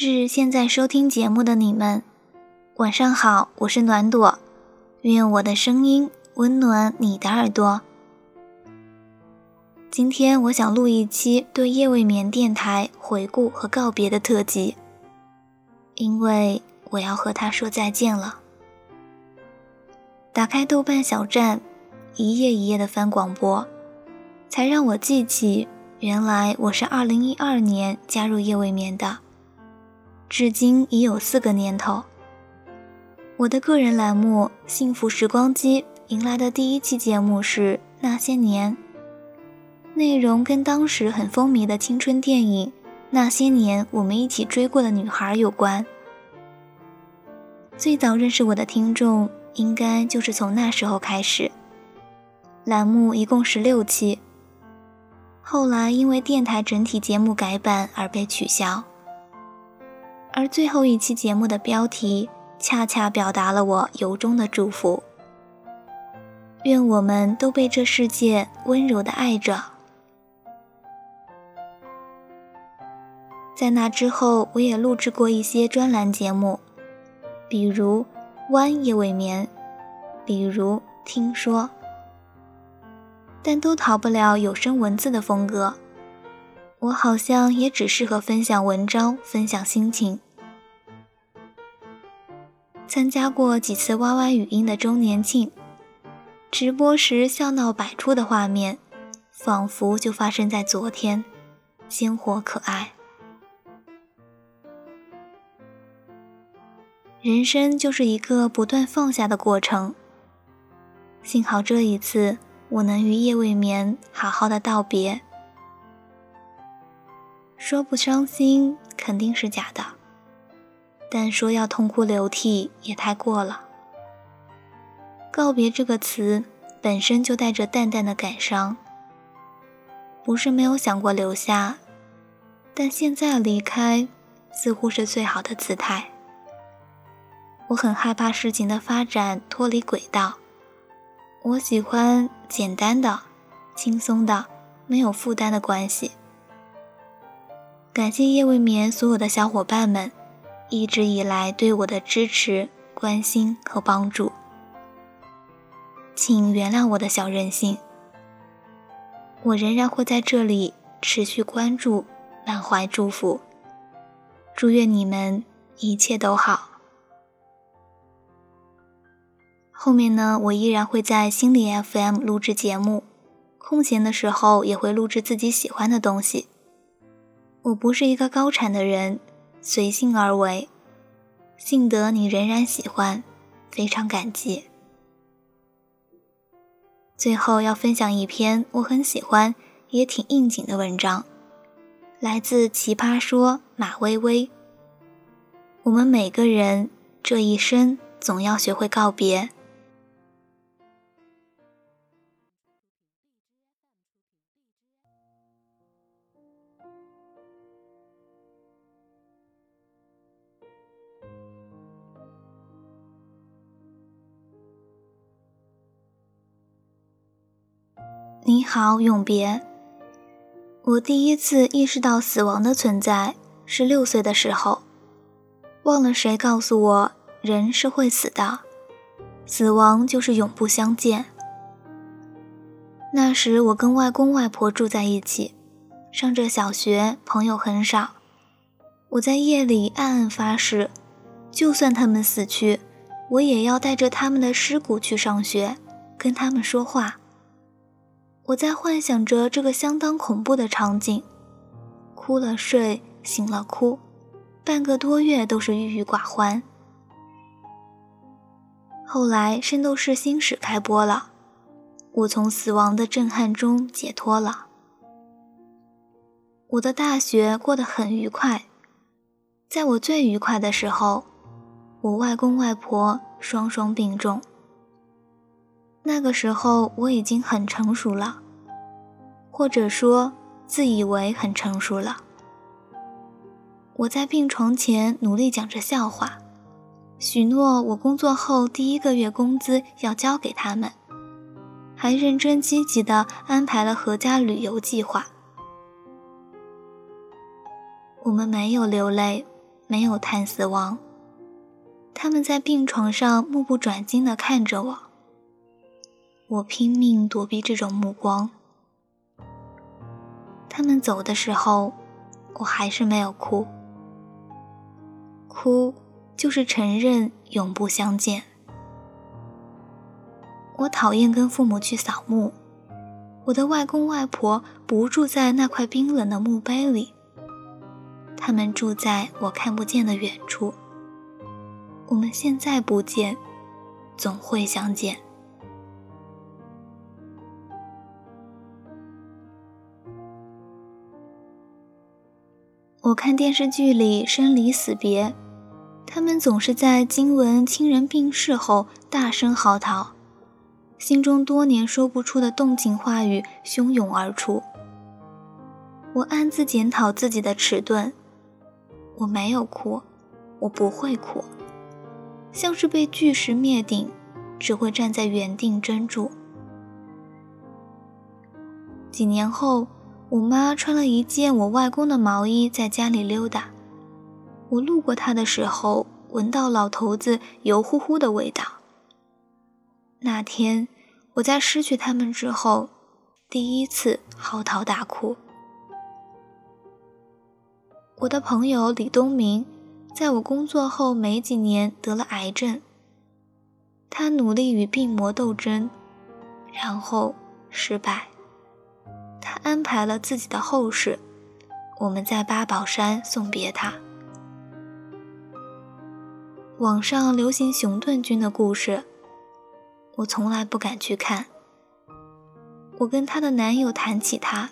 致现在收听节目的你们，晚上好，我是暖朵，愿我的声音温暖你的耳朵。今天我想录一期对夜未眠电台回顾和告别的特辑，因为我要和他说再见了。打开豆瓣小站，一页一页的翻广播，才让我记起，原来我是二零一二年加入夜未眠的。至今已有四个年头。我的个人栏目《幸福时光机》迎来的第一期节目是《那些年》，内容跟当时很风靡的青春电影《那些年，我们一起追过的女孩》有关。最早认识我的听众，应该就是从那时候开始。栏目一共十六期，后来因为电台整体节目改版而被取消。而最后一期节目的标题，恰恰表达了我由衷的祝福。愿我们都被这世界温柔的爱着。在那之后，我也录制过一些专栏节目，比如《弯夜未眠》，比如《听说》，但都逃不了有声文字的风格。我好像也只适合分享文章，分享心情。参加过几次 YY 语音的周年庆，直播时笑闹百出的画面，仿佛就发生在昨天，鲜活可爱。人生就是一个不断放下的过程。幸好这一次，我能与夜未眠好好的道别。说不伤心，肯定是假的。但说要痛哭流涕也太过了。告别这个词本身就带着淡淡的感伤，不是没有想过留下，但现在离开似乎是最好的姿态。我很害怕事情的发展脱离轨道，我喜欢简单的、轻松的、没有负担的关系。感谢夜未眠所有的小伙伴们。一直以来对我的支持、关心和帮助，请原谅我的小任性。我仍然会在这里持续关注、满怀祝福。祝愿你们一切都好。后面呢，我依然会在心理 FM 录制节目，空闲的时候也会录制自己喜欢的东西。我不是一个高产的人。随性而为，幸得你仍然喜欢，非常感激。最后要分享一篇我很喜欢也挺应景的文章，来自《奇葩说》马薇薇。我们每个人这一生总要学会告别。好，永别。我第一次意识到死亡的存在是六岁的时候，忘了谁告诉我，人是会死的，死亡就是永不相见。那时我跟外公外婆住在一起，上着小学，朋友很少。我在夜里暗暗发誓，就算他们死去，我也要带着他们的尸骨去上学，跟他们说话。我在幻想着这个相当恐怖的场景，哭了睡，醒了哭，半个多月都是郁郁寡欢。后来《圣斗士星矢》开播了，我从死亡的震撼中解脱了。我的大学过得很愉快，在我最愉快的时候，我外公外婆双双病重。那个时候我已经很成熟了，或者说自以为很成熟了。我在病床前努力讲着笑话，许诺我工作后第一个月工资要交给他们，还认真积极地安排了阖家旅游计划。我们没有流泪，没有叹死亡。他们在病床上目不转睛地看着我，我拼命躲避这种目光。他们走的时候，我还是没有哭。哭就是承认永不相见。我讨厌跟父母去扫墓，我的外公外婆不住在那块冰冷的墓碑里，他们住在我看不见的远处。我们现在不见，总会相见。我看电视剧里生离死别，他们总是在惊闻亲人病逝后大声嚎啕，心中多年说不出的动情话语汹涌而出。我暗自检讨自己的迟钝，我没有哭，我不会哭，像是被巨石灭顶，只会站在原地怔住。几年后。我妈穿了一件我外公的毛衣在家里溜达，我路过她的时候，闻到老头子油乎乎的味道。那天我在失去他们之后，第一次嚎啕大哭。我的朋友李东明，在我工作后没几年得了癌症，他努力与病魔斗争，然后失败。他安排了自己的后事，我们在八宝山送别他。网上流行熊顿君的故事，我从来不敢去看。我跟她的男友谈起他，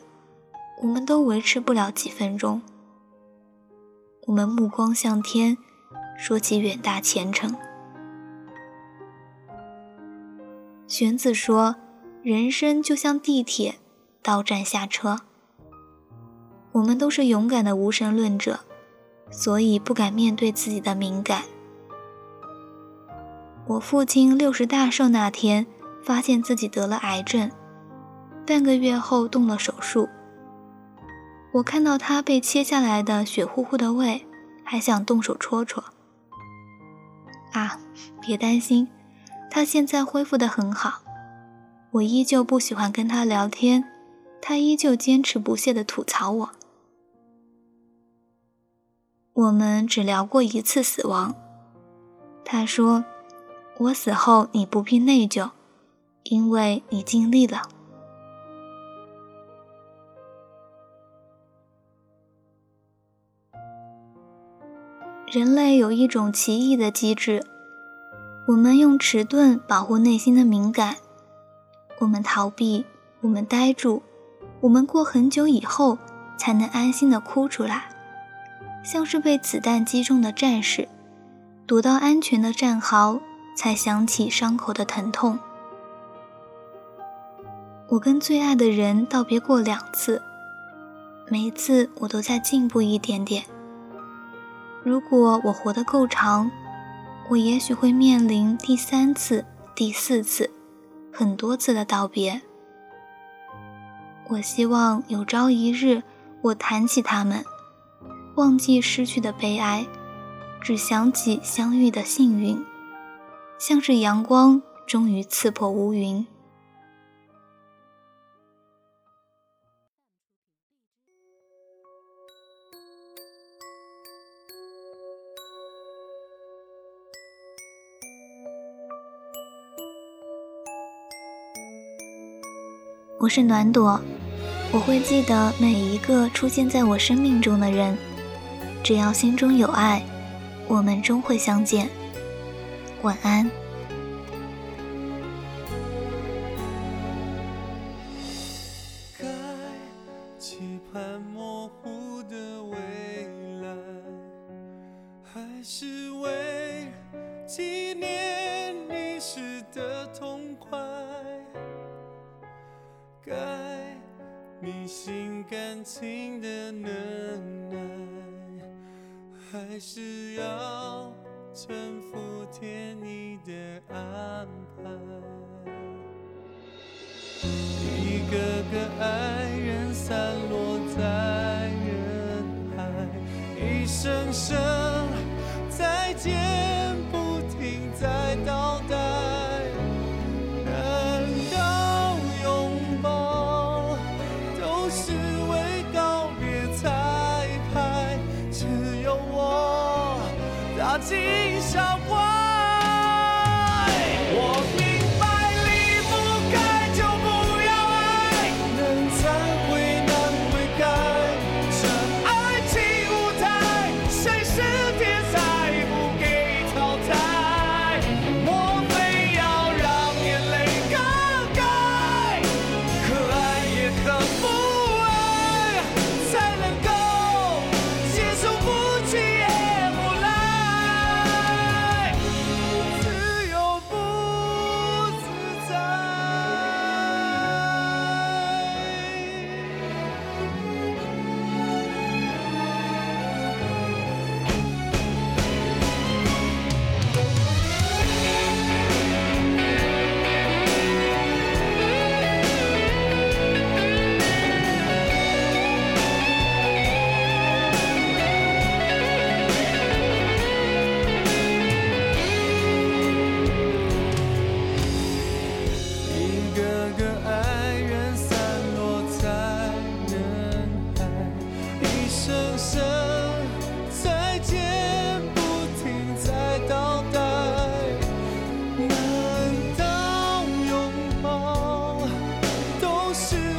我们都维持不了几分钟。我们目光向天，说起远大前程。玄子说：“人生就像地铁。”到站下车。我们都是勇敢的无神论者，所以不敢面对自己的敏感。我父亲六十大寿那天，发现自己得了癌症，半个月后动了手术。我看到他被切下来的血乎乎的胃，还想动手戳戳。啊，别担心，他现在恢复得很好。我依旧不喜欢跟他聊天。他依旧坚持不懈地吐槽我。我们只聊过一次死亡。他说：“我死后你不必内疚，因为你尽力了。”人类有一种奇异的机制，我们用迟钝保护内心的敏感，我们逃避，我们呆住。我们过很久以后才能安心的哭出来，像是被子弹击中的战士，躲到安全的战壕，才想起伤口的疼痛。我跟最爱的人道别过两次，每一次我都在进步一点点。如果我活得够长，我也许会面临第三次、第四次、很多次的道别。我希望有朝一日，我谈起他们，忘记失去的悲哀，只想起相遇的幸运，像是阳光终于刺破乌云。我是暖朵。我会记得每一个出现在我生命中的人，只要心中有爱，我们终会相见。晚安。该。迷信感情的能耐，还是要臣服天意的安排？一个个爱人散落在人海，一声声再见。soon.